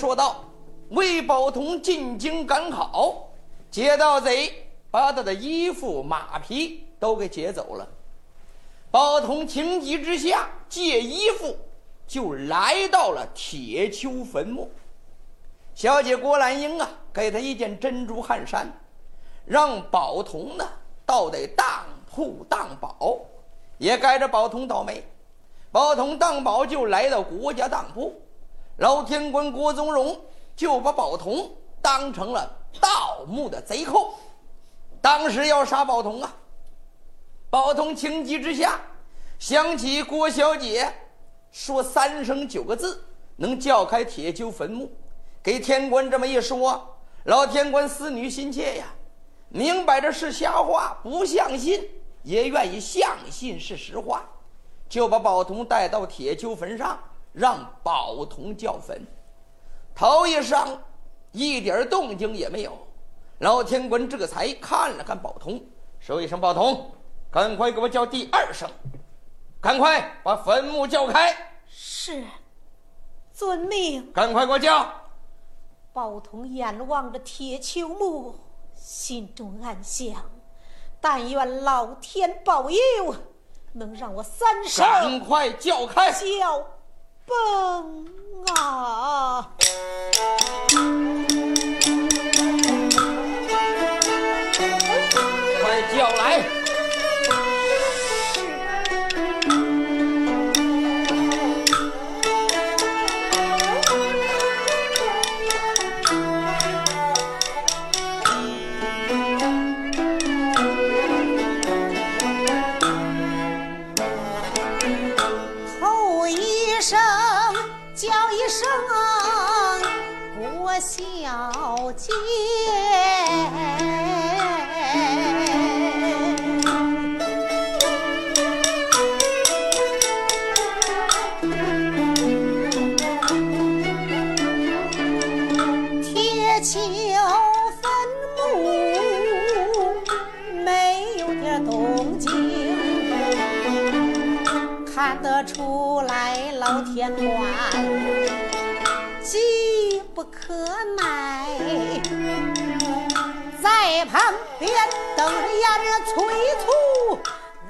说道：魏宝同进京赶考，劫盗贼把他的衣服马匹都给劫走了。宝同情急之下借衣服，就来到了铁丘坟墓。小姐郭兰英啊，给他一件珍珠汗衫，让宝同呢到得当铺当宝，也该着宝同倒霉。宝同当宝就来到国家当铺，老天官郭宗荣就把宝通当成了盗墓的贼寇，当时要杀宝通啊。宝通情急之下，想起郭小姐说三声九个字能叫开铁锹坟墓，给天官这么一说，老天官思女心切呀，明摆着是瞎话，不相信也愿意相信是实话。就把宝童带到铁锹坟上，让宝童叫坟。头一上，一点动静也没有。老天官这才看了看宝童，说一声：“宝童，赶快给我叫第二声，赶快把坟墓叫开。”是，遵命。赶快给我叫。宝童眼望着铁丘墓，心中暗想：但愿老天保佑。能让我三声赶快叫开，叫风啊！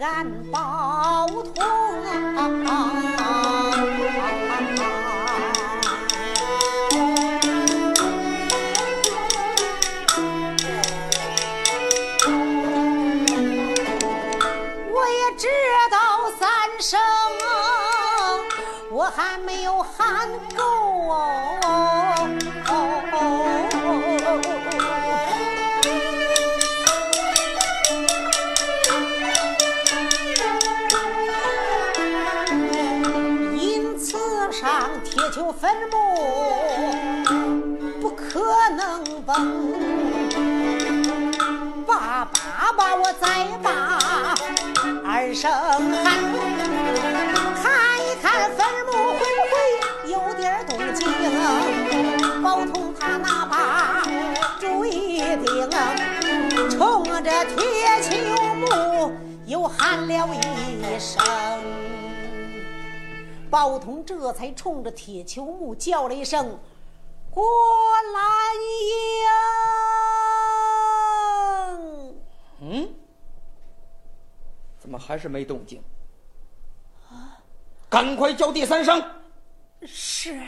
俺宝包同这才冲着铁球木叫了一声：“郭兰英。”嗯，怎么还是没动静？啊！赶快叫第三声。是，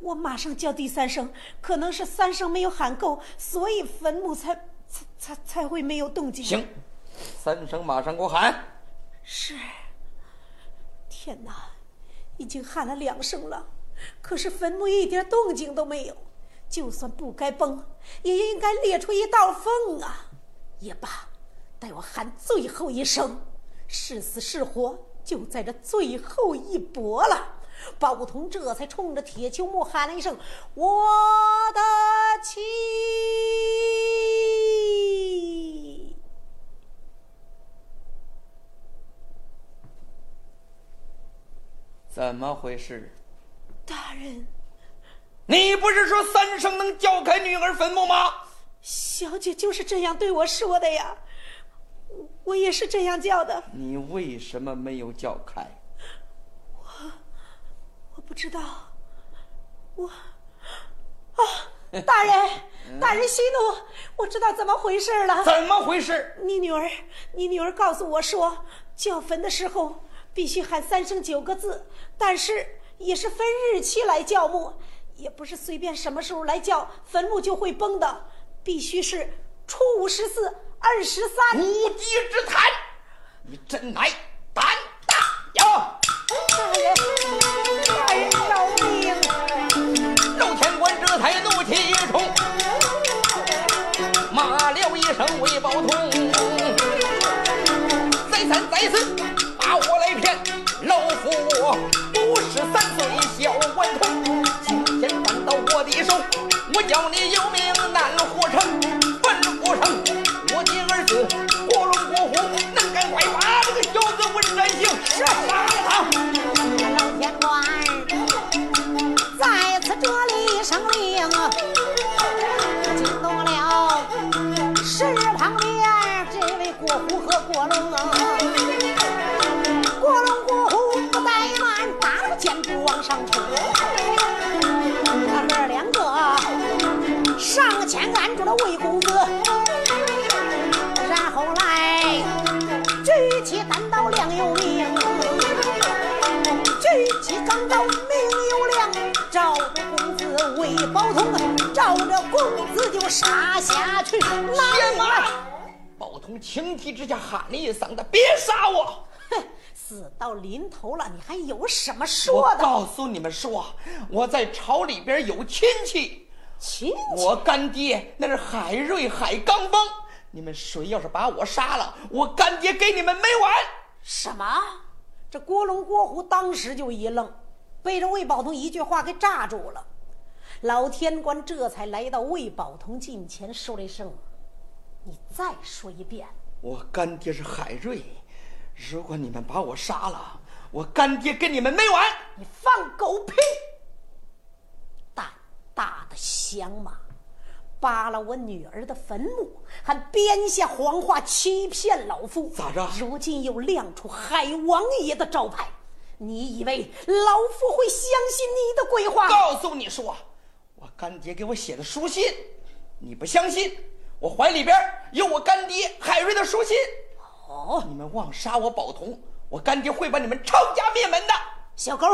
我马上叫第三声。可能是三声没有喊够，所以坟墓才才才才会没有动静。行，三声马上给我喊。是。天哪！已经喊了两声了，可是坟墓一点动静都没有。就算不该崩，也应该裂出一道缝啊！也罢，待我喊最后一声，是死是活就在这最后一搏了。包通这才冲着铁球木喊了一声：“我的妻。”怎么回事？大人，你不是说三声能叫开女儿坟墓吗？小姐就是这样对我说的呀，我也是这样叫的。你为什么没有叫开？我我不知道。我啊，大人，大人息怒，我知道怎么回事了。怎么回事？你女儿，你女儿告诉我说，叫坟的时候必须喊三声九个字，但是也是分日期来叫墓，也不是随便什么时候来叫坟墓就会崩的，必须是初五十四、二十三。无稽之谈！你真乃胆大呀！大人，大人饶命！老天官这才怒气冲，骂了一声魏宝通，再三再四五十三岁小顽童，今天扳到我的手，我叫你有命情急之下喊了一嗓子：“别杀我！”哼，死到临头了，你还有什么说的？告诉你们说，我在朝里边有亲戚，亲戚，我干爹那是海瑞海刚峰。你们谁要是把我杀了，我干爹给你们没完！什么？这郭龙郭虎当时就一愣，被这魏宝通一句话给炸住了。老天官这才来到魏宝通近前，说了一声：“你再说一遍。我干爹是海瑞，如果你们把我杀了，我干爹跟你们没完！”你放狗屁！胆大的响马，扒了我女儿的坟墓，还编下谎话欺骗老夫，咋着如今又亮出海王爷的招牌，你以为老夫会相信你的鬼话？告诉你说，我干爹给我写的书信，你不相信？我怀里边有我干爹海瑞的书信。哦，你们妄杀我宝童，我干爹会把你们抄家灭门的。小狗，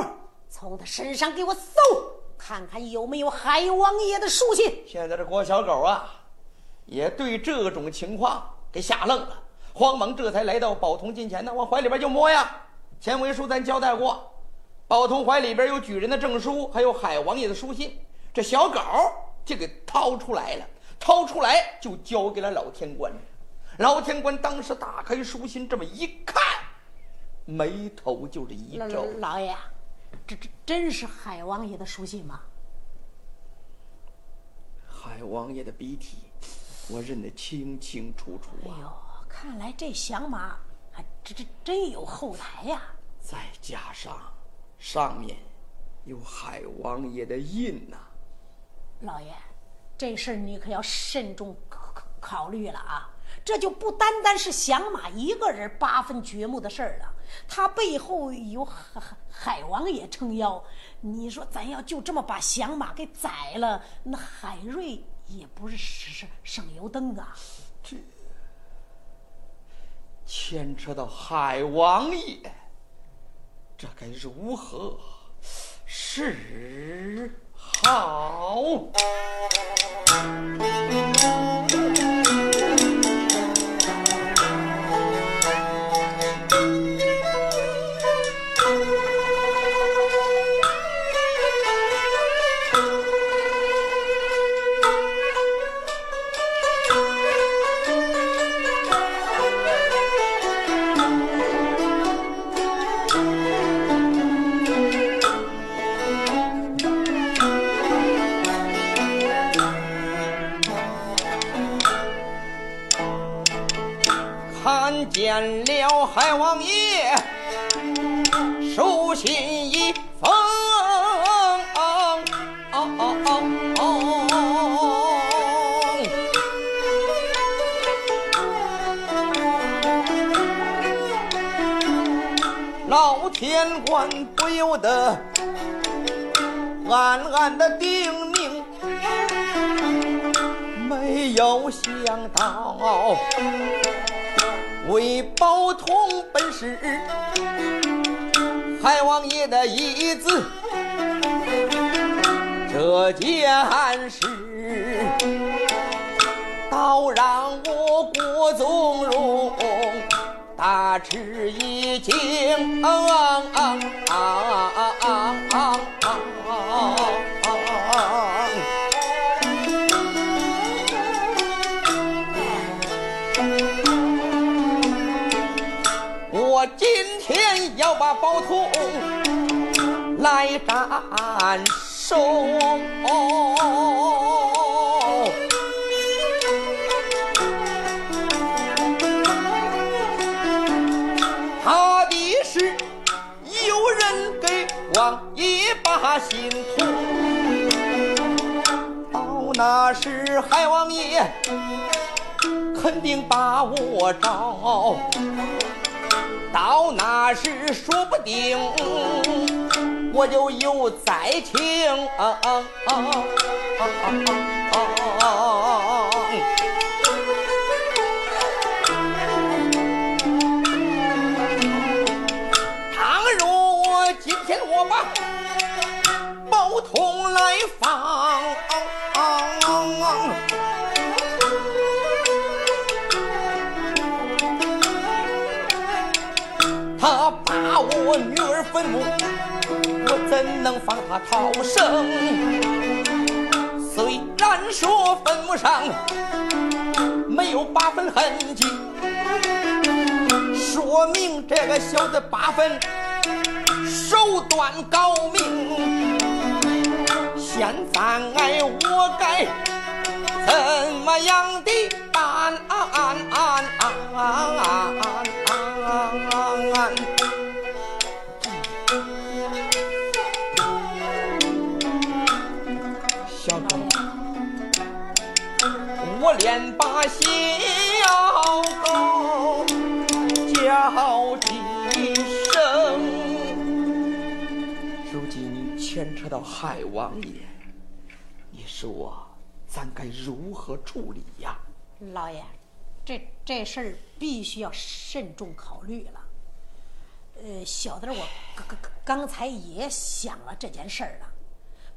从他身上给我搜，看看有没有海王爷的书信。现在这郭小狗啊，也对这种情况给吓愣了，慌忙这才来到宝童近前呢，往怀里边就摸呀。前文书咱交代过，宝童怀里边有举人的证书，还有海王爷的书信。这小狗就给掏出来了，掏出来就交给了老天官。老天官当时打开书信，这么一看，眉头就是一皱。老爷，这这真是海王爷的书信吗？海王爷的笔体，我认得清清楚楚啊。哎呦，看来这响马还这这真有后台呀、再加上上面有海王爷的印呐、老爷，这事儿你可要慎重考考虑了啊！这就不单单是响马一个人八分掘墓的事儿了，他背后有海海王爷撑腰。你说咱要就这么把响马给宰了，那海瑞也不是省省油灯啊！这牵扯到海王爷，这该如何是好？看见了海王爷，书信一封。老天官不由得暗暗的叮咛，没有想到魏宝通本是海王爷的义子，这件事倒让我郭宗荣大吃一惊。把宝通来斩首。他的是有人给王爷把心托，到那时海王爷肯定把我找，到那时说不定我就有灾情。倘若今天我把宝通来放，我女儿坟墓，我怎能放他逃生？虽然说坟墓上没有八分痕迹。说明这个小子八分手段高明。现在我该怎么样的办？连把小狗。叫几声，如今牵扯到海王爷，你说咱该如何处理呀？老爷，这这事儿必须要慎重考虑了。呃，小的我刚刚刚才也想了这件事儿了。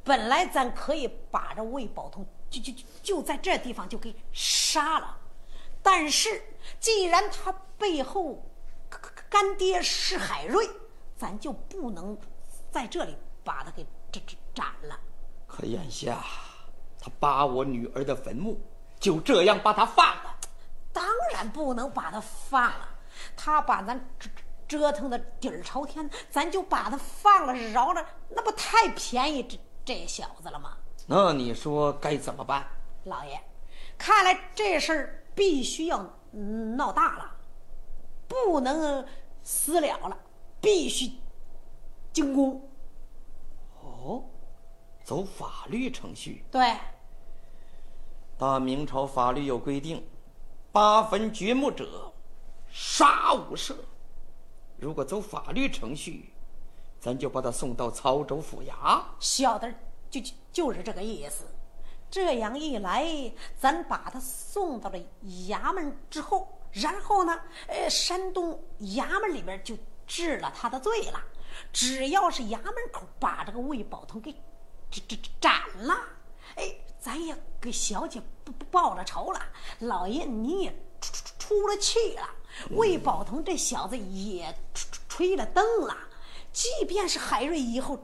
本来咱可以把这魏宝通就就就就在这地方就给杀了，但是既然他背后干爹是海瑞，咱就不能在这里把他给斩斩了。可眼下他扒我女儿的坟墓，就这样把他放了？当然不能把他放了，他把咱折折腾的底儿朝天，咱就把他放了饶了，那不太便宜这这小子了吗？那你说该怎么办？老爷，看来这事儿必须要闹大了。不能私了了，必须进宫。哦，走法律程序。对，大明朝法律有规定，八分掘墓者杀无赦。如果走法律程序，咱就把他送到曹州府衙。小的就就就是这个意思。这样一来，咱把他送到了衙门之后。然后呢，呃，山东衙门里边就治了他的罪了。只要是衙门口把这个魏宝通给斩斩斩了，哎，咱也给小姐报报了仇了。老爷你也出出出了气了，魏宝通这小子也吹吹了灯了。即便是海瑞以后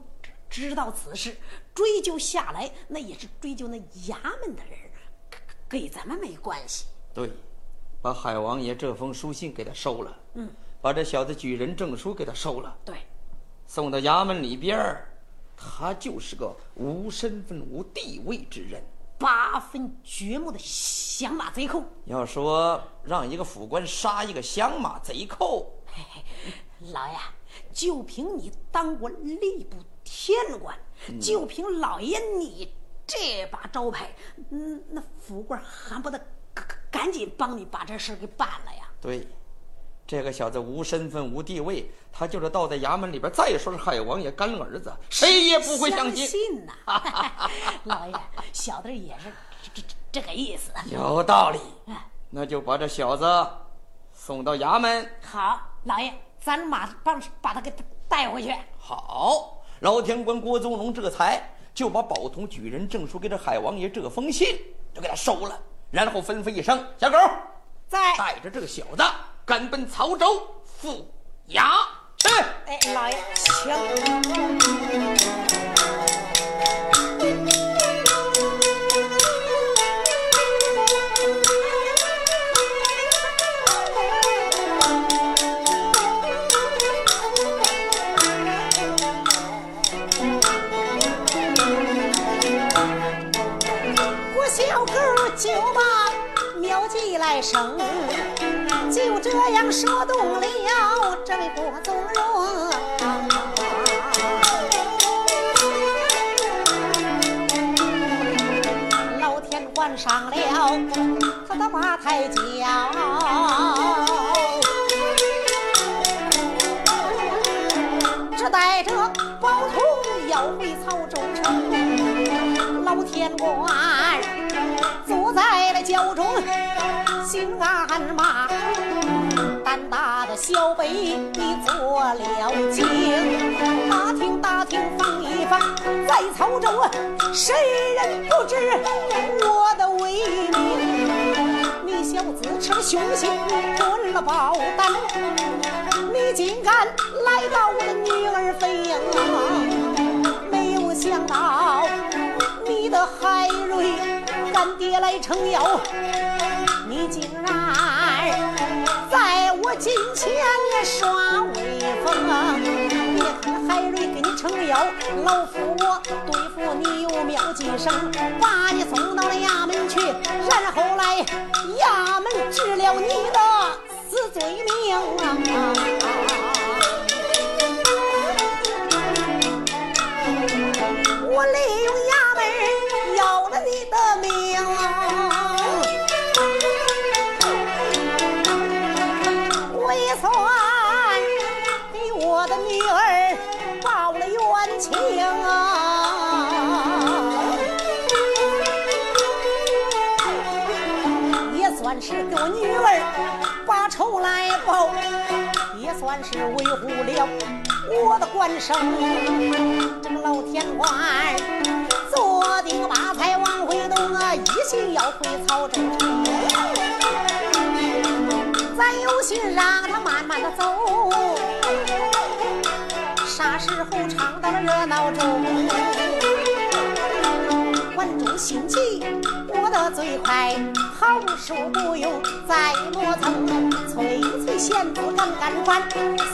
知道此事，追究下来，那也是追究那衙门的人，给咱们没关系。对。把海王爷这封书信给他收了，嗯，把这小子举人证书给他收了，对，送到衙门里边儿，他就是个无身份、无地位之人，八分掘墓的响马贼寇。要说让一个府官杀一个响马贼寇，嘿嘿，老爷，就凭你当过吏部天官，嗯、就凭老爷你这把招牌，嗯，那府官还不得？赶紧帮你把这事给办了呀！对，这个小子无身份无地位，他就是倒在衙门里边，再说是海王爷干儿子，谁也不会相信。信呐，老爷，小的也是这这这个意思。有道理，那就把这小子送到衙门。好，老爷，咱马帮把他给带回去。好，老天官郭宗龙这才就把宝同举人证书给这海王爷这封信就给他收了，然后吩咐一声：“小狗，在带着这个小子。”赶奔曹州府衙去。哎，老爷，请。的八抬轿，只带着宝通要回曹州城，老天官坐在了轿中。心暗骂，胆大的小辈你做了精。打听打听放一放，在曹州谁人不知我的威名？你小子逞凶心，吞了宝胆，你竟敢来到我的女儿坟茔？没有想到你的海瑞干爹来撑腰。你竟然在我近前耍威风！海瑞给你撑腰，老夫我对付你有妙计生，把你送到了衙门去，然后来衙门治了你的死罪名。啊算是维护了我的官声。这个老天官坐定八才往回动啊，一心要回曹州城。咱有心让他慢慢的走，啥时候唱到了热闹中？观众心急，我的最快，好书不用再磨蹭，催催贤子赶赶快，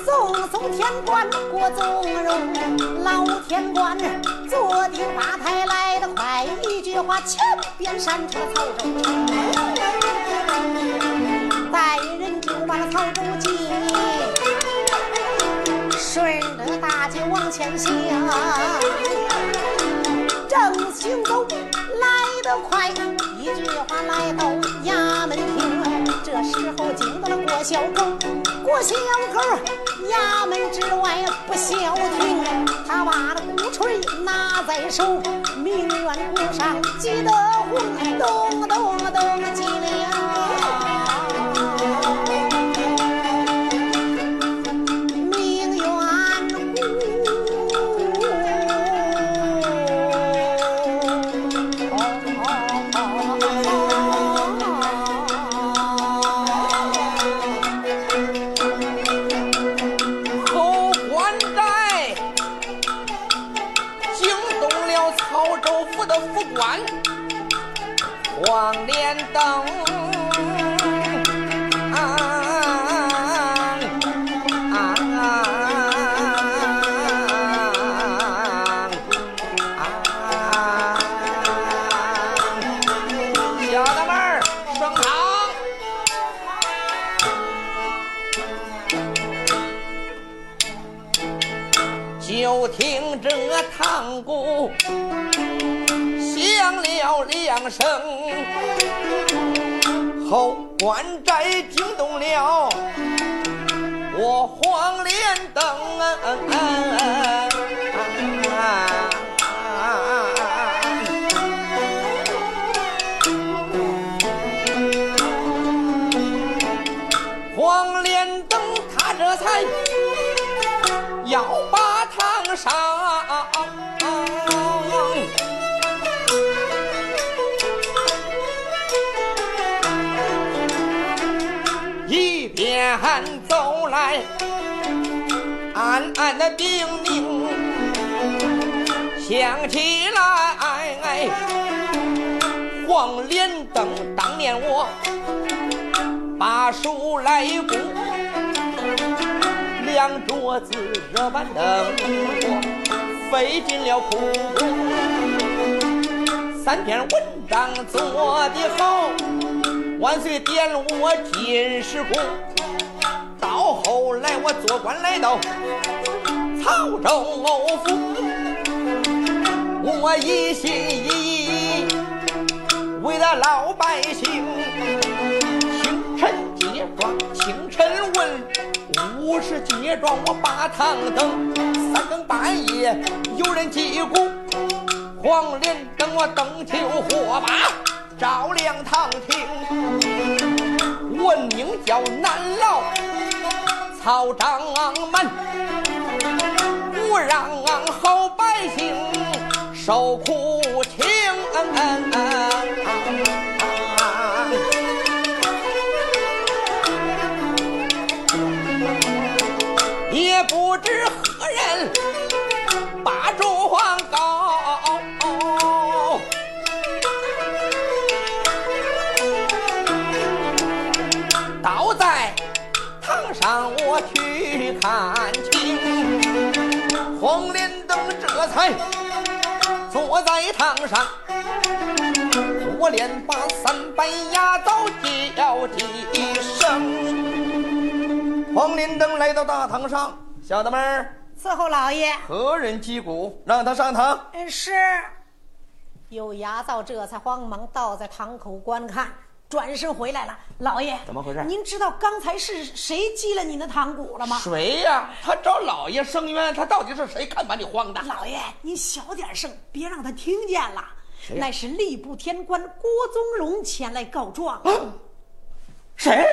送送天官过宗荣，老天官坐定八抬来得快，一句话千遍闪出曹州带人就把那曹州进，顺着大街往前行，正行走来得快，一句话来到衙门厅，这时候惊动了郭小狗，郭小狗衙门之外不消停，他把那鼓槌拿在手，明远鼓上急得红，咚咚咚几铃。想起来，黄连灯当年我把书来供，两桌子热板凳，我费尽了苦功，三篇文章做得好，万岁点我进士功。到后来，我做官来到曹州府，我一心一意为了老百姓。清晨接庄，清晨问，午时接庄，我把堂灯。三更半夜有人击鼓，黄连灯我灯球火把照亮堂厅，闻名叫难劳。曹掌门，不让好百姓受苦情，也不知何人把状告，倒在。堂上我去看清，黄连灯这才坐在堂上，我连把三班牙早叫几声。黄连灯来到大堂上，小的们伺候老爷。何人击鼓？让他上堂。嗯，是。有牙皂这才慌忙倒在堂口观看。转身回来了，老爷，怎么回事？您知道刚才是谁击了您的堂鼓了吗？谁呀？他找老爷申冤，他到底是谁？看把你慌的！老爷，您小点声，别让他听见了。乃是吏部天官郭宗荣前来告状。谁？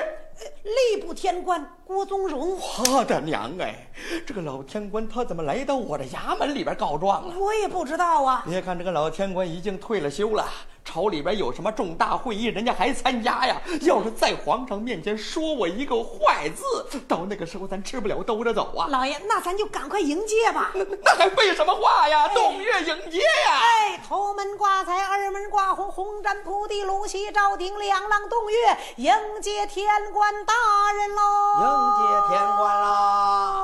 吏部天官郭宗荣，我的娘哎！这个老天官他怎么来到我的衙门里边告状了？我也不知道啊。别看这个老天官已经退了休了，朝里边有什么重大会议，人家还参加呀。要是在皇上面前说我一个坏字，到那个时候咱吃不了兜着走啊。老爷，那咱就赶快迎接吧。那 那还废什么话呀？洞月迎接呀！哎，头门挂彩，二门挂红，红毡铺地，龙西照顶，两廊洞月迎接天官。大人喽！迎接天官啦！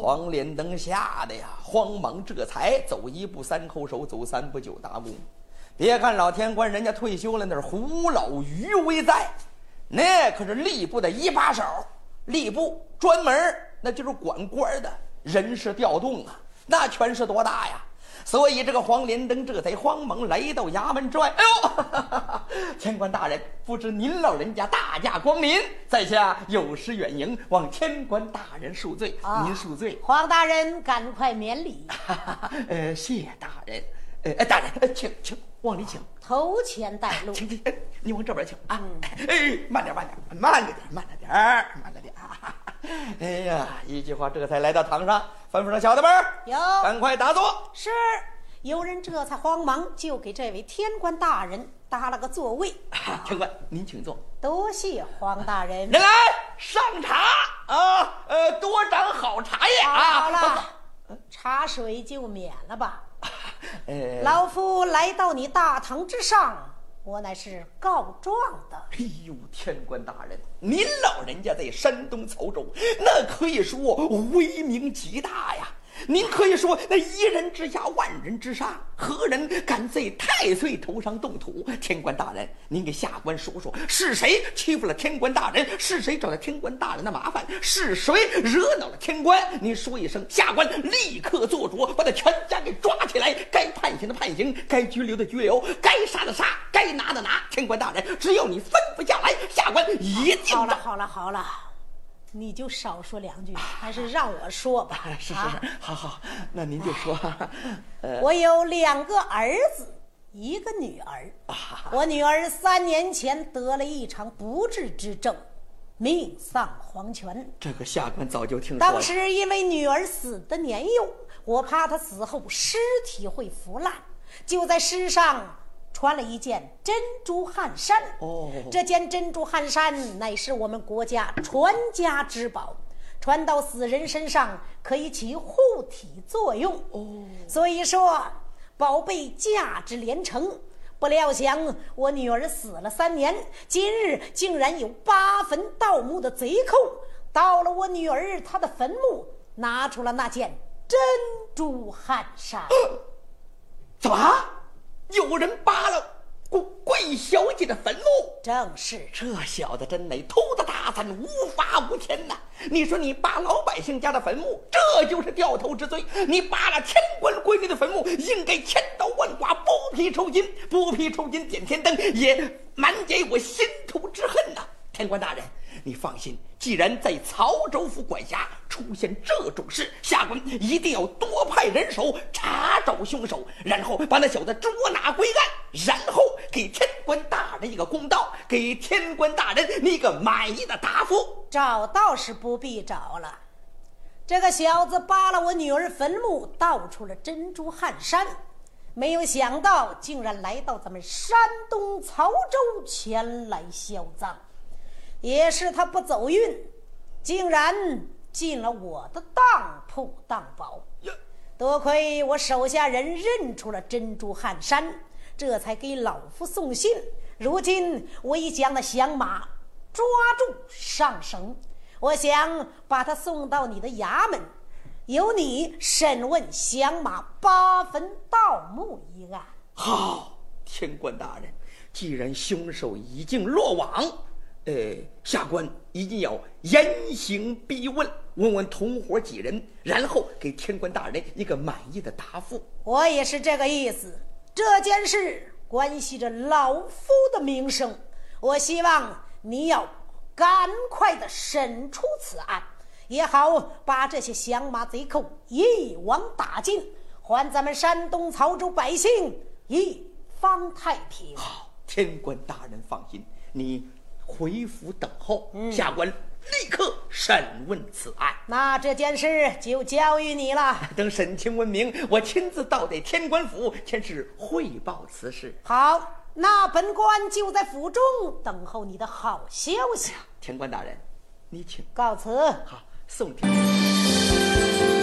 黄连灯吓得呀，慌忙这才走一步三叩首，走三步九打躬。别看老天官人家退休了，那是胡老余威在，那可是吏部的一把手。吏部专门那就是管官的人事调动啊，那权势多大呀！所以这个黄连登这才慌忙来到衙门之外。哎呦，天官大人，不知您老人家大驾光临，在下有失远迎，望天官大人恕罪。您恕罪，黄大人赶快免礼。呃，谢大人。呃，大人，请请往里请，头前带路。请请，你往这边请啊。哎，慢点，慢点，慢着点，慢着点，慢着点。哎呀，一句话，这才来到堂上，吩咐上：“小的们，有，赶快打坐。”是，有人这才慌忙就给这位天官大人搭了个座位。天官，您请坐。多谢黄大人。人来上茶啊！呃，多盏好茶叶啊！好了，茶水就免了吧。呃，老夫来到你大堂之上。我乃是告状的。哎呦，天官大人，您老人家在山东曹州，那可以说威名极大呀。您可以说那一人之下，万人之上，何人敢在太岁头上动土？天官大人，您给下官说说，是谁欺负了天官大人？是谁找了天官大人的麻烦？是谁惹恼了天官？您说一声，下官立刻做主，把他全家给抓起来，该判刑的判刑，该拘留的拘留，该杀的杀，该拿的拿。天官大人，只要你吩咐下来，下官一定。好了，好了，好了。你就少说两句，还是让我说吧。是是啊是，好好，那您就说。呃，我有两个儿子，一个女儿。我女儿三年前得了一场不治之症，命丧黄泉。这个下官早就听说当。时因为女儿死的年幼，我怕她死后尸体会腐烂，就在尸上穿了一件珍珠汗衫。哦这件珍珠汗衫乃是我们国家传家之宝，穿到死人身上可以起护体作用。哦，所以说宝贝价值连城。不料想我女儿死了三年，今日竟然有八坟盗墓的贼寇到了我女儿她的坟墓，拿出了那件珍珠汗衫。怎么？有人扒了贵贵小姐的坟墓？正是这小子真乃偷的大胆，无法无天呐！你说你扒老百姓家的坟墓，这就是掉头之罪；你扒了天官闺女的坟墓，应该千刀万剐，剥皮抽筋，剥皮抽筋点天灯，也满解我心头之恨呐！天官大人，你放心，既然在曹州府管辖出现这种事，下官一定要多派人手查找凶手，然后把那小子捉拿归案，然后给天官大人一个公道，给天官大人一个满意的答复。找倒是不必找了。这个小子扒了我女儿坟墓，盗出了珍珠汗衫，没有想到竟然来到咱们山东曹州前来销赃。也是他不走运，竟然进了我的当铺当宝。多亏我手下人认出了珍珠汗衫，这才给老夫送信。如今我已将那响马抓住上绳，我想把他送到你的衙门，由你审问响马八坟盗墓一案。好，天官大人，既然凶手已经落网，呃，下官一定要严刑逼问，问问同伙几人，然后给天官大人一个满意的答复。我也是这个意思。这件事关系着老夫的名声，我希望你要赶快的审出此案，也好把这些降马贼寇一网打尽，还咱们山东曹州百姓一方太平。好，天官大人放心，你回府等候，下官立刻审问此案。那这件事就交于你了。等审情闻明，我亲自到得天官府前去汇报此事。好，那本官就在府中等候你的好消息。天官大人，你请。告辞。好，送天。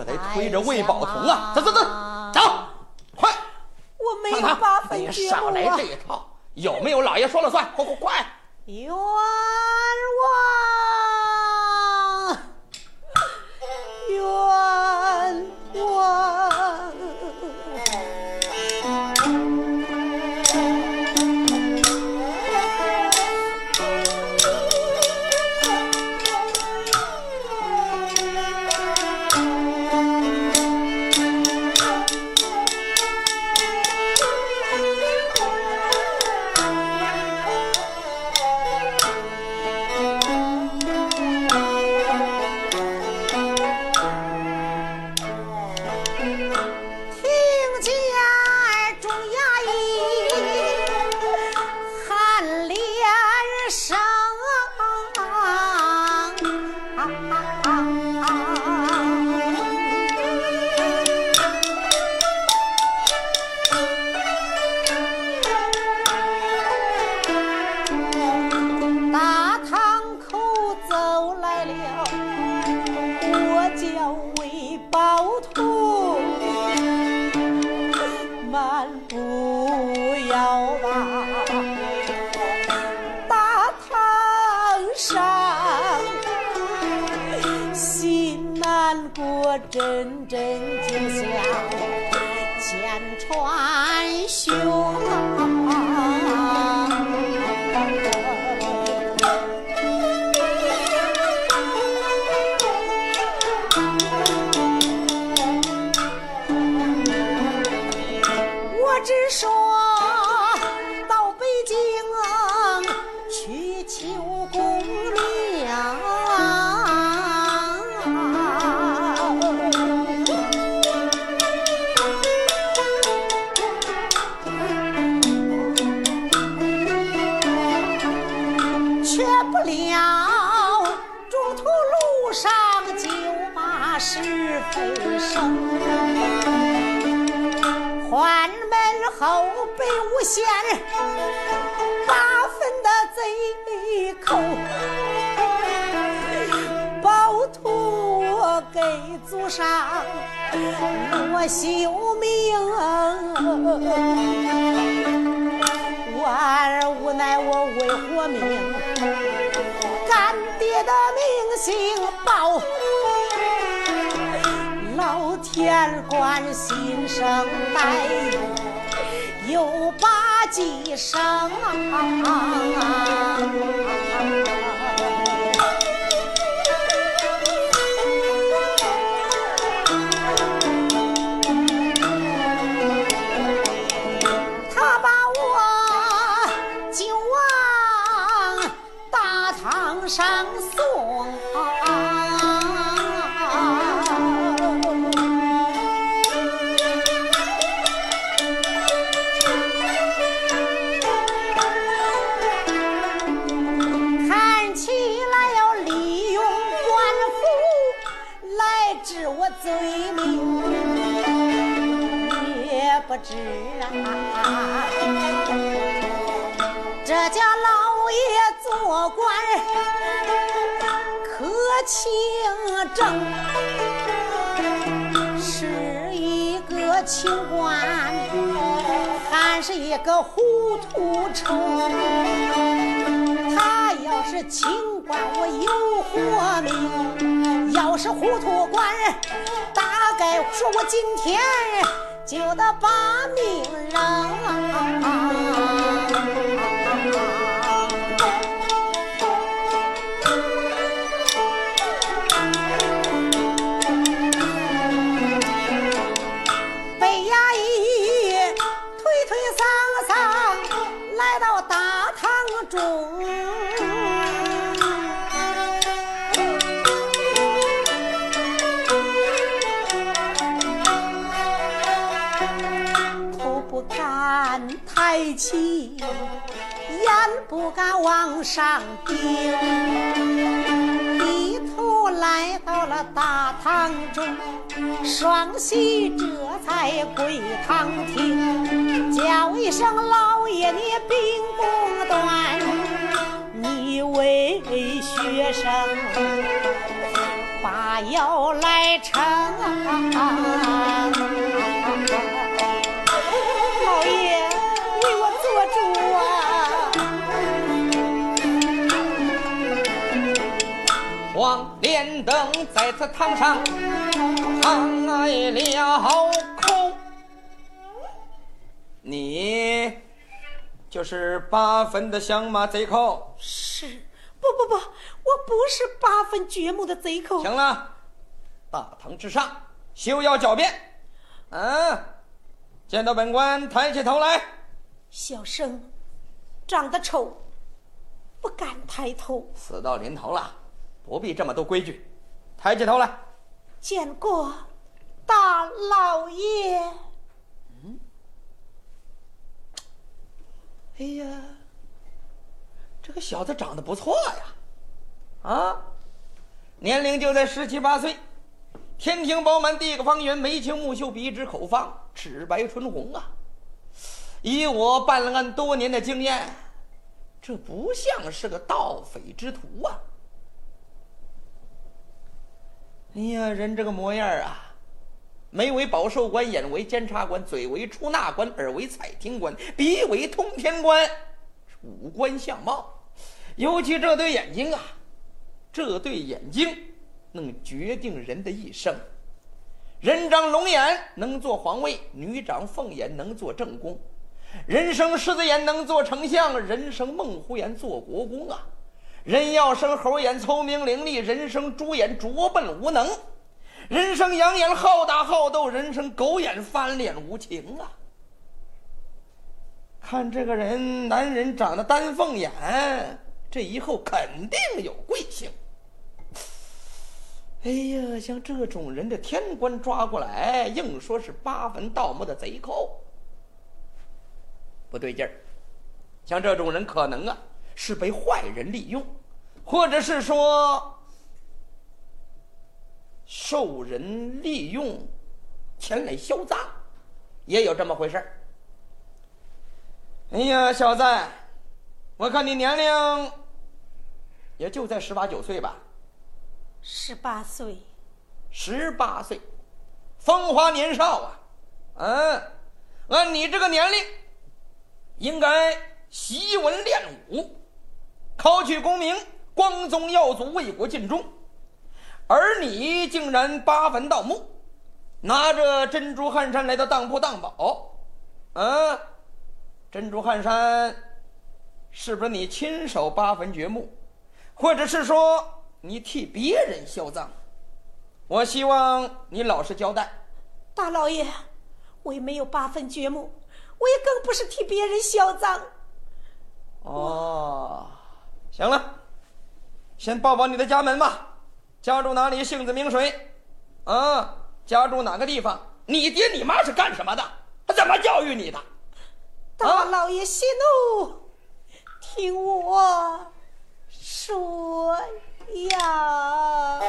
这得推着魏宝同啊，走走走，走，快！我没有上堂八分别少来啊！这一套，有没有老爷说了算？快快快！冤枉，冤枉！祖上落秀名。我儿无奈，我为活命，干爹的名姓报。老天关心生代，又把计生。清正，是一个清官，还是一个糊涂虫？他要是清官，我有活命；要是糊涂官，大概说我今天就得把命扔。上盯，低头来到了大堂中，双喜这才跪堂听，叫一声老爷，你秉公断，你为学生把药来盛。啊！黄连灯在此堂上开了口，你就是八分的响马贼寇。是，不不不，我不是八分掘墓的贼寇。行了，大堂之上休要狡辩。嗯，见到本官，抬起头来。小生长得丑，不敢抬头。死到临头了，不必这么多规矩，抬起头来。见过大老爷。嗯哎呀，这个小子长得不错呀，啊，年龄就在十七八岁，天庭饱满，地阁方圆，眉清目秀，鼻直口方，齿白唇红啊。以我办了案多年的经验，这不像是个盗匪之徒啊。哎呀，人这个模样啊，眉为保寿官，眼为监察官，嘴为出纳官，耳为采听官，鼻为通天官，五官相貌，尤其这对眼睛啊，这对眼睛能决定人的一生。人长龙眼能做皇位，女长凤眼能做正宫，人生狮子眼能做丞相，人生孟虎眼做国公啊。人要生猴眼聪明伶俐，人生猪眼拙笨无能，人生羊眼好打好斗，人生狗眼翻脸无情啊！看这个人，男人长得丹凤眼，这以后肯定有贵姓。哎呀，像这种人，这天官抓过来，硬说是八坟盗墓的贼寇，不对劲儿。像这种人，可能啊是被坏人利用，或者是说受人利用前来销赃，也有这么回事儿。哎呀，小子，我看你年龄也就在十八九岁吧，十八岁，十八岁，风华年少啊！嗯，按你这个年龄，应该习文练武，考取功名，光宗耀祖，为国尽忠。而你竟然八坟盗墓，拿着珍珠汗衫来到当铺当宝，嗯。珍珠汗衫，是不是你亲手扒坟掘墓，或者是说你替别人销赃？我希望你老实交代。大老爷，我也没有扒坟掘墓，我也更不是替别人销赃。哦，行了，先报报你的家门吧，家住哪里？姓字名谁？啊，家住哪个地方？你爹你妈是干什么的？他怎么教育你的？大老爷息怒，听我说呀。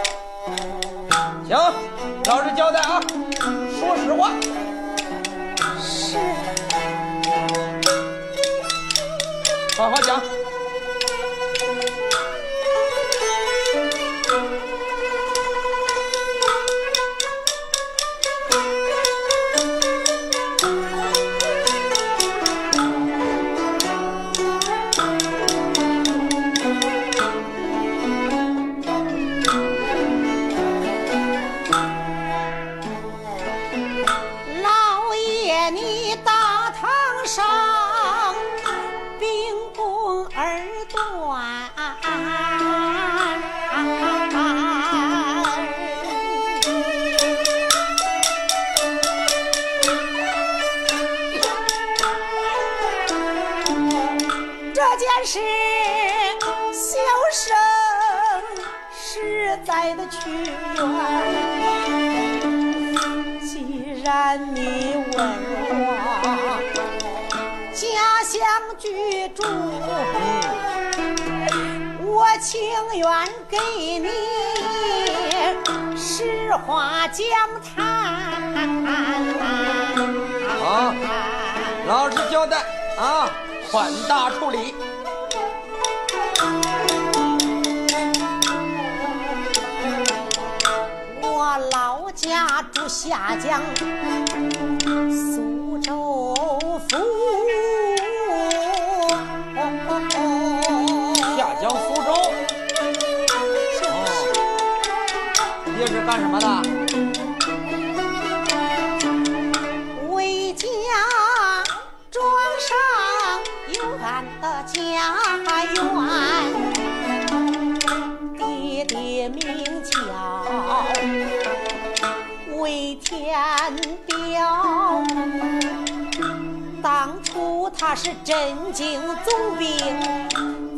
行，老实交代啊，说实话。是。好好讲。是小生实在的屈原。既然你问我家乡居住，我情愿给你实话讲谈。好，老实交代啊，宽大处理。家住下江。他是镇京总兵，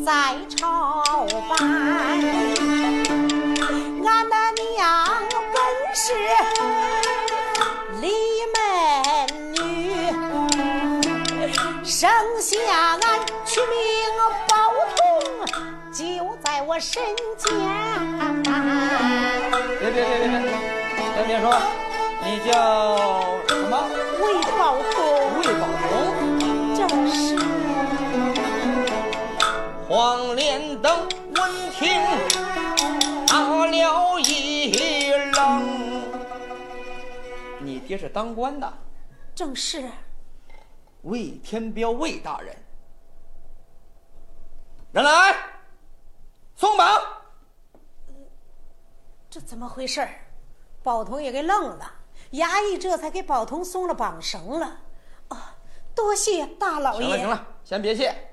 在朝班。俺的娘本是李门女，生下俺取名宝通，就在我身间。别别别别别！先别说，你叫什么？魏宝通。魏宝通，黄连灯闻听，打了一愣。你爹是当官的？正是。魏天彪，魏大人。人来，松绑。这怎么回事？宝童也给愣了，衙役这才给宝童松了绑绳了。啊，多谢大老爷。行了行了，先别谢。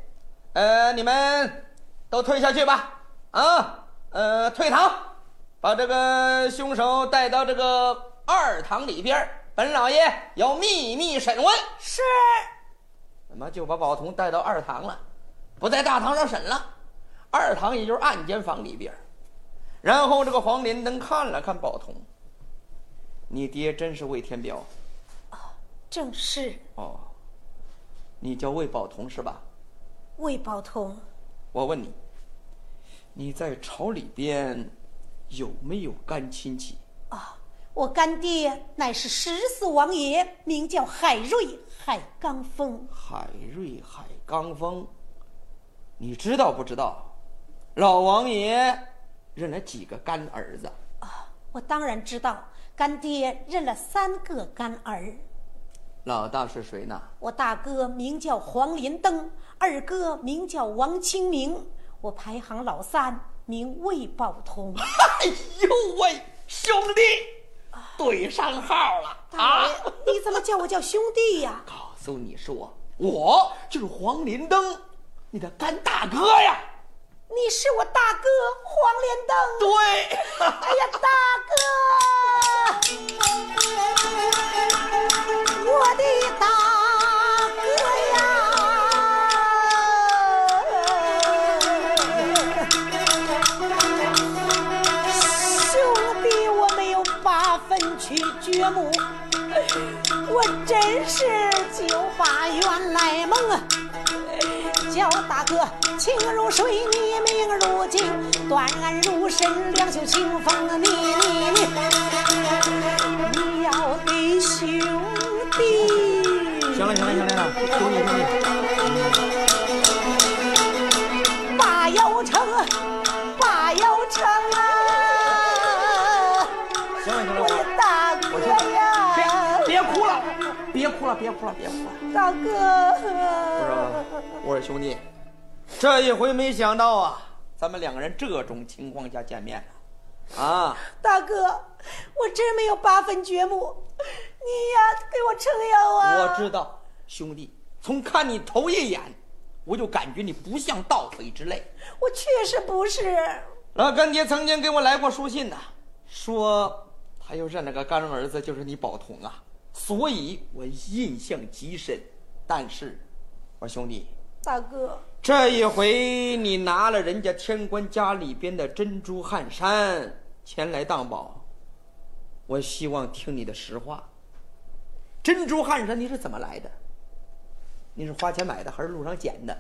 呃，你们都退下去吧。啊，呃，退堂，把这个凶手带到这个二堂里边，本老爷要秘密审问。是。怎么就把宝同带到二堂了？不在大堂上审了。二堂也就是暗间房里边。然后这个黄连登看了看宝同。你爹真是魏天彪，哦，正是。哦，你叫魏宝同是吧？魏宝通。我问你，你在朝里边有没有干亲戚？啊，我干爹乃是十四王爷，名叫海瑞海刚峰。海瑞海刚峰，你知道不知道？老王爷认了几个干儿子？啊，我当然知道，干爹认了三个干儿。老大是谁呢？我大哥名叫黄连登，二哥名叫王清明，我排行老三，名魏宝通。哎呦喂，兄弟，对上号了大爷，你怎么叫我叫兄弟呀？告诉你说，我就是黄连登，你的干大哥呀。你是我大哥黄连登。对。哎呀，大哥。我的大哥呀，兄弟，我没有八分去掘墓，我真是就把原来梦叫大哥情如水，你命如镜，断案如神，两袖清风，你你你，你要得兄。行了行了行了，兄弟兄弟，把腰成，把腰成啊！行了行了，我的大哥呀！别别哭了，别哭了别哭了别哭了，大哥。我说我说兄弟，这一回没想到啊，咱们两个人这种情况下见面了，啊！大哥，我真没有八分掘墓。你呀，给我撑腰啊！我知道，兄弟，从看你头一眼，我就感觉你不像盗匪之类。我确实不是。老干爹曾经给我来过书信呐，说他又认了个干儿子，就是你宝同啊，所以我印象极深。但是，我说兄弟，大哥，这一回你拿了人家天官家里边的珍珠汗衫前来当宝，我希望听你的实话。珍珠汗衫你是怎么来的？你是花钱买的，还是路上捡的？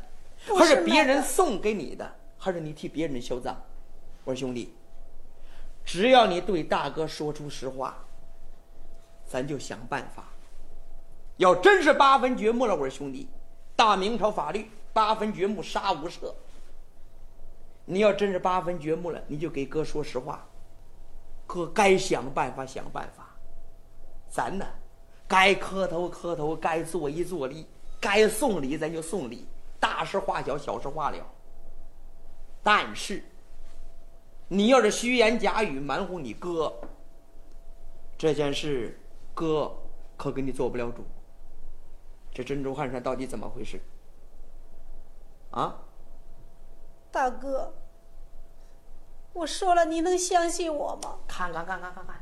还是别人送给你的？还是你替别人销赃？我说兄弟，只要你对大哥说出实话，咱就想办法。要真是八分掘墓了，我说兄弟，大明朝法律八分掘墓杀无赦。你要真是八分掘墓了，你就给哥说实话，哥该想办法想办法。咱呢？该磕头磕头，该作揖作揖，该送礼咱就送礼，大事化小，小事化了。但是，你要是虚言假语瞒糊你哥，这件事哥可给你做不了主。这珍珠汗衫到底怎么回事？啊？大哥，我说了，你能相信我吗？看看看看看看，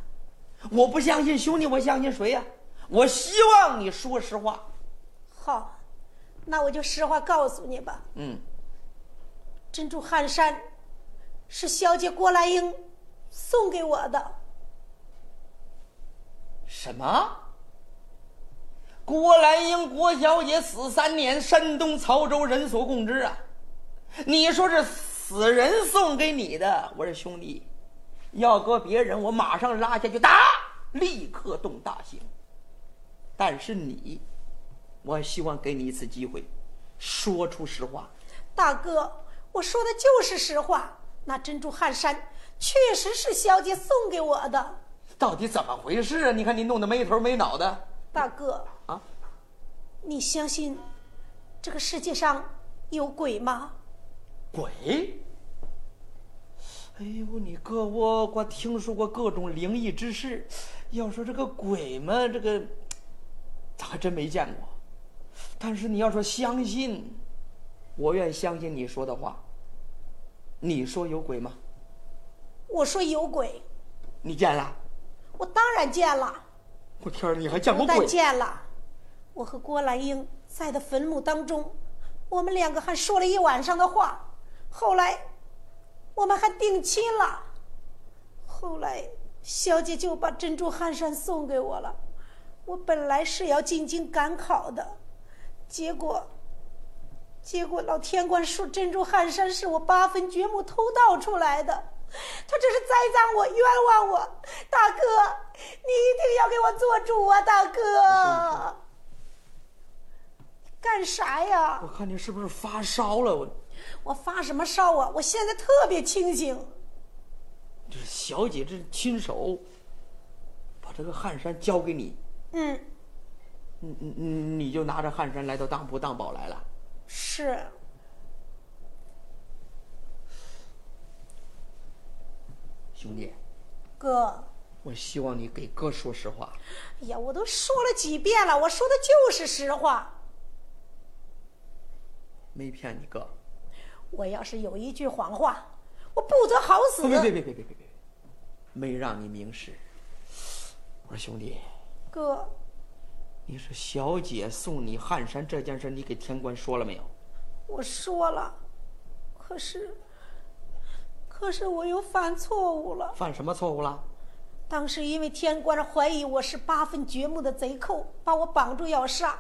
我不相信兄弟，我相信谁呀？我希望你说实话。好，那我就实话告诉你吧。嗯。珍珠汗衫是小姐郭兰英送给我的。什么？郭兰英郭小姐死三年，山东曹州人所共知啊！你说是死人送给你的？我说兄弟，要搁别人，我马上拉下去打，立刻动大刑。但是你，我希望给你一次机会，说出实话。大哥，我说的就是实话。那珍珠汗衫确实是小姐送给我的。到底怎么回事啊？你看你弄得没头没脑的。大哥啊，你相信这个世界上有鬼吗？鬼？哎呦，你哥我我听说过各种灵异之事，要说这个鬼嘛，这个咱。还真没见过，但是你要说相信，我愿相信你说的话。你说有鬼吗？我说有鬼。你见了？我当然见了。我天儿，你还见过鬼？不但见了，我和郭兰英在的坟墓当中，我们两个还说了一晚上的话。后来，我们还定亲了。后来，小姐就把珍珠汗衫送给我了。我本来是要进京赶考的，结果结果老天官说珍珠汗衫是我八分掘墓偷盗出来的，他这是栽赃我、冤枉我。大哥，你一定要给我做主啊！大哥，干啥呀？我看你是不是发烧了？我我发什么烧啊？我现在特别清醒。这小姐这亲手把这个汗衫交给你，嗯，你你你你就拿着汗衫来到当铺当宝来了。是。兄弟，哥，我希望你给哥说实话。哎呀，我都说了几遍了，我说的就是实话。没骗你哥。我要是有一句谎话，我不得好死。别别别别别别别，没让你明示。我说兄弟，哥，你说小姐送你汗衫这件事，你给天官说了没有？我说了，可是，可是我又犯错误了。犯什么错误了？当时因为天官怀疑我是八分掘墓的贼寇，把我绑住要杀。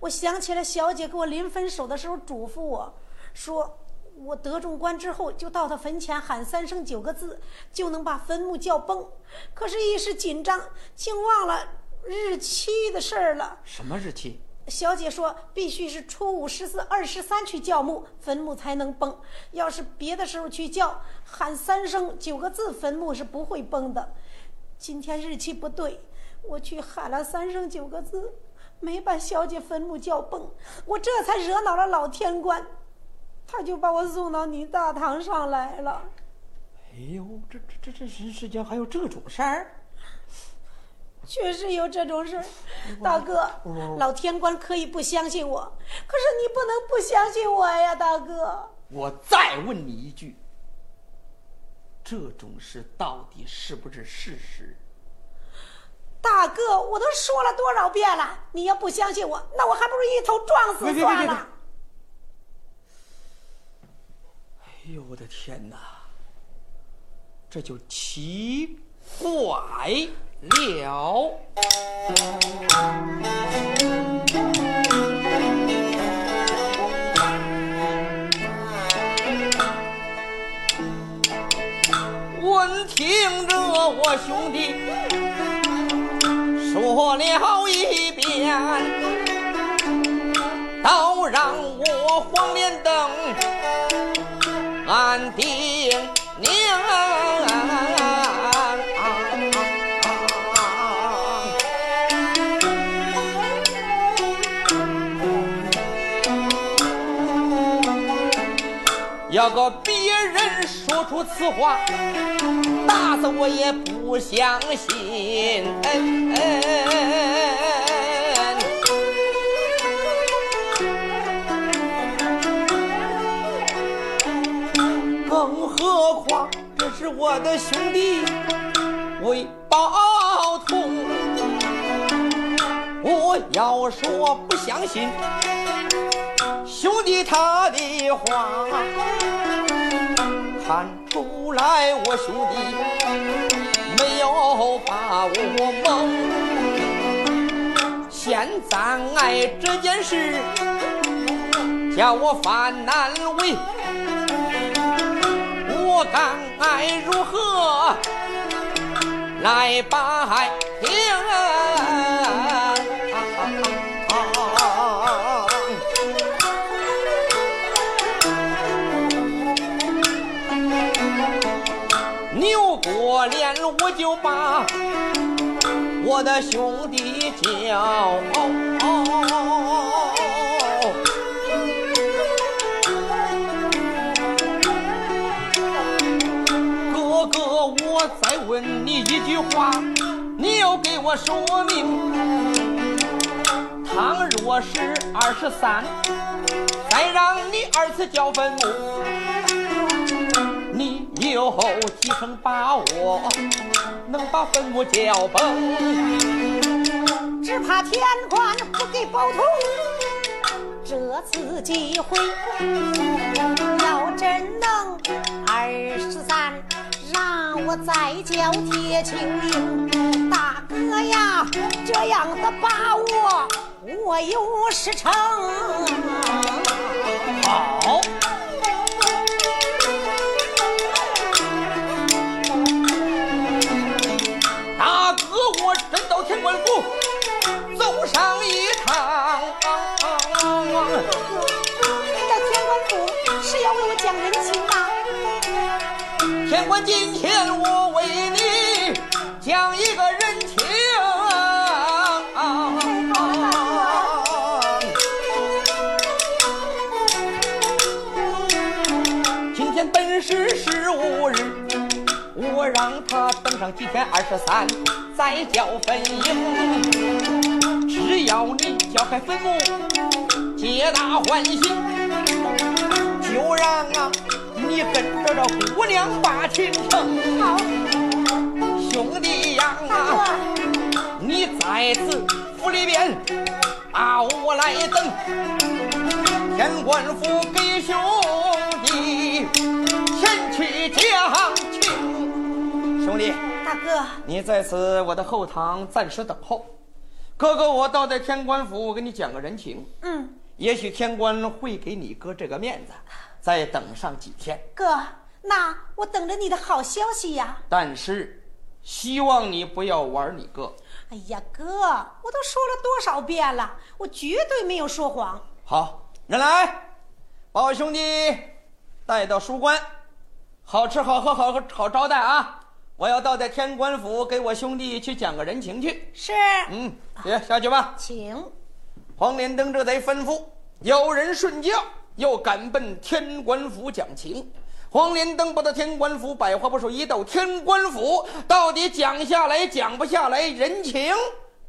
我想起了小姐给我临分手的时候嘱咐我说。我得中官之后，就到他坟前喊三声九个字，就能把坟墓叫崩。可是，一时紧张，竟忘了日期的事儿了。什么日期？小姐说，必须是初五、十四、二十三去叫墓，坟墓才能崩。要是别的时候去叫，喊三声九个字，坟墓是不会崩的。今天日期不对，我去喊了三声九个字，没把小姐坟墓叫崩，我这才惹恼了老天官。他就把我送到你大堂上来了。哎呦，这这这这人世间还有这种事儿？确实有这种事儿，大哥，老天官可以不相信我，可是你不能不相信我呀，大哥。我再问你一句，这种事到底是不是事实？大哥，我都说了多少遍了，你要不相信我，那我还不如一头撞死算了。哎呦我的天哪，这就奇怪了。闻听着我兄弟说了一遍，倒让我黄连灯。安定娘，要个别人说出此话，打死我也不相信。何况这是我的兄弟为报同，我要说不相信兄弟他的话，看出来我兄弟没有把我蒙。现在这件事叫我犯难为。我该如何来摆平？扭过脸，我就把我的兄弟叫。一句话，你要给我说明。倘若是二十三，再让你二次交坟墓，你有几成把握能把坟墓叫崩？只怕天官不给包通，这次机会要真能二十三。让我再叫铁青营大哥呀，这样的把握我有十成。好。大哥，我真到天官府走上一趟。你到天官府是要为我讲人情吗？天官，今天我为你讲一个人情。今天本是十五日，我让他等上几天二十三，再交坟营。只要你交开坟墓，皆大欢喜。就让啊你跟着这姑娘把亲成。好，兄弟呀，大哥，你在此府里边把我来等，天官府给兄弟前去讲情。兄弟，大哥，你在此我的后堂暂时等候，哥哥我到在天官府，我给你讲个人情，嗯，也许天官会给你哥这个面子，再等上几天。哥，那我等着你的好消息呀。但是，希望你不要玩你哥。哎呀，哥，我都说了多少遍了，我绝对没有说谎。好，人来，把我兄弟带到书关，好吃好喝好好招待啊！我要到在天官府给我兄弟去讲个人情去。是，嗯，别下去吧。请。黄连登这贼吩咐，有人顺轿，又赶奔天官府讲情。黄连登不到天官府，百花不说，一到天官府，到底讲下来讲不下来人情，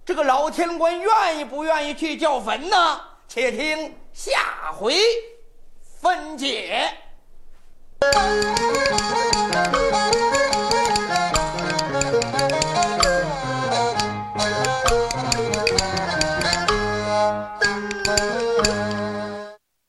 这个老天官愿意不愿意去叫坟呢？且听下回分解。